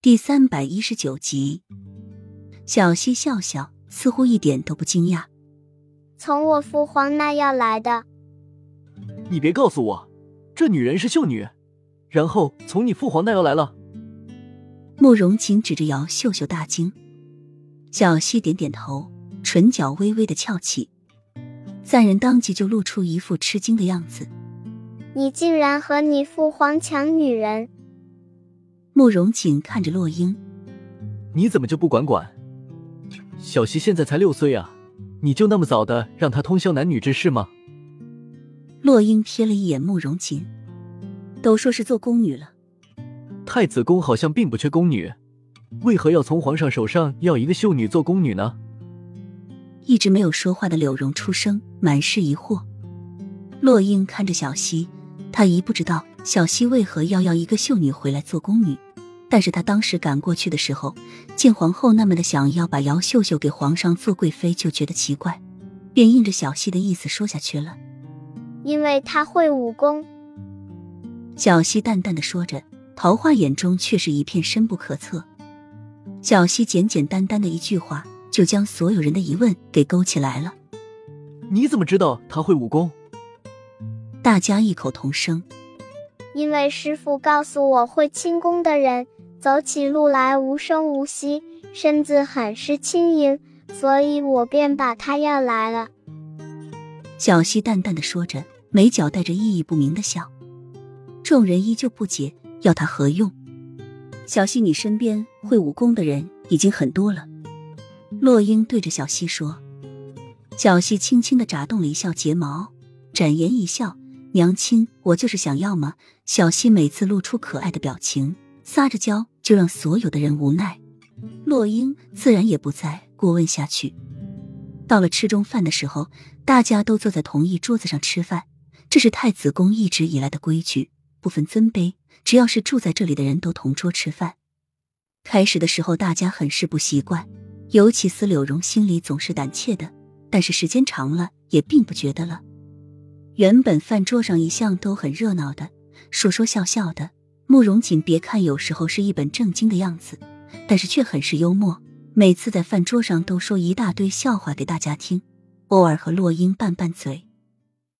第三百一十九集，小溪笑笑，似乎一点都不惊讶。从我父皇那要来的。你别告诉我，这女人是秀女，然后从你父皇那要来了。慕容晴指着姚秀秀大惊，小溪点点头，唇角微微的翘起，三人当即就露出一副吃惊的样子。你竟然和你父皇抢女人！慕容锦看着洛英，你怎么就不管管？小溪现在才六岁啊，你就那么早的让她通宵男女之事吗？洛英瞥了一眼慕容锦，都说是做宫女了。太子宫好像并不缺宫女，为何要从皇上手上要一个秀女做宫女呢？一直没有说话的柳荣出声，满是疑惑。洛英看着小溪，她一不知道小溪为何要要一个秀女回来做宫女。但是他当时赶过去的时候，见皇后那么的想要把姚秀秀给皇上做贵妃，就觉得奇怪，便应着小溪的意思说下去了。因为她会武功。小溪淡淡的说着，桃花眼中却是一片深不可测。小溪简简单单的一句话，就将所有人的疑问给勾起来了。你怎么知道她会武功？大家异口同声。因为师傅告诉我会轻功的人。走起路来无声无息，身子很是轻盈，所以我便把他要来了。小溪淡淡的说着，眉角带着意义不明的笑。众人依旧不解，要他何用？小溪，你身边会武功的人已经很多了。洛英对着小溪说。小溪轻轻的眨动了一笑睫毛，展颜一笑：“娘亲，我就是想要嘛。”小溪每次露出可爱的表情。撒着娇，就让所有的人无奈。洛英自然也不再过问下去。到了吃中饭的时候，大家都坐在同一桌子上吃饭，这是太子宫一直以来的规矩，不分尊卑，只要是住在这里的人都同桌吃饭。开始的时候，大家很是不习惯，尤其司柳荣心里总是胆怯的，但是时间长了，也并不觉得了。原本饭桌上一向都很热闹的，说说笑笑的。慕容锦别看有时候是一本正经的样子，但是却很是幽默。每次在饭桌上都说一大堆笑话给大家听，偶尔和洛英拌拌嘴。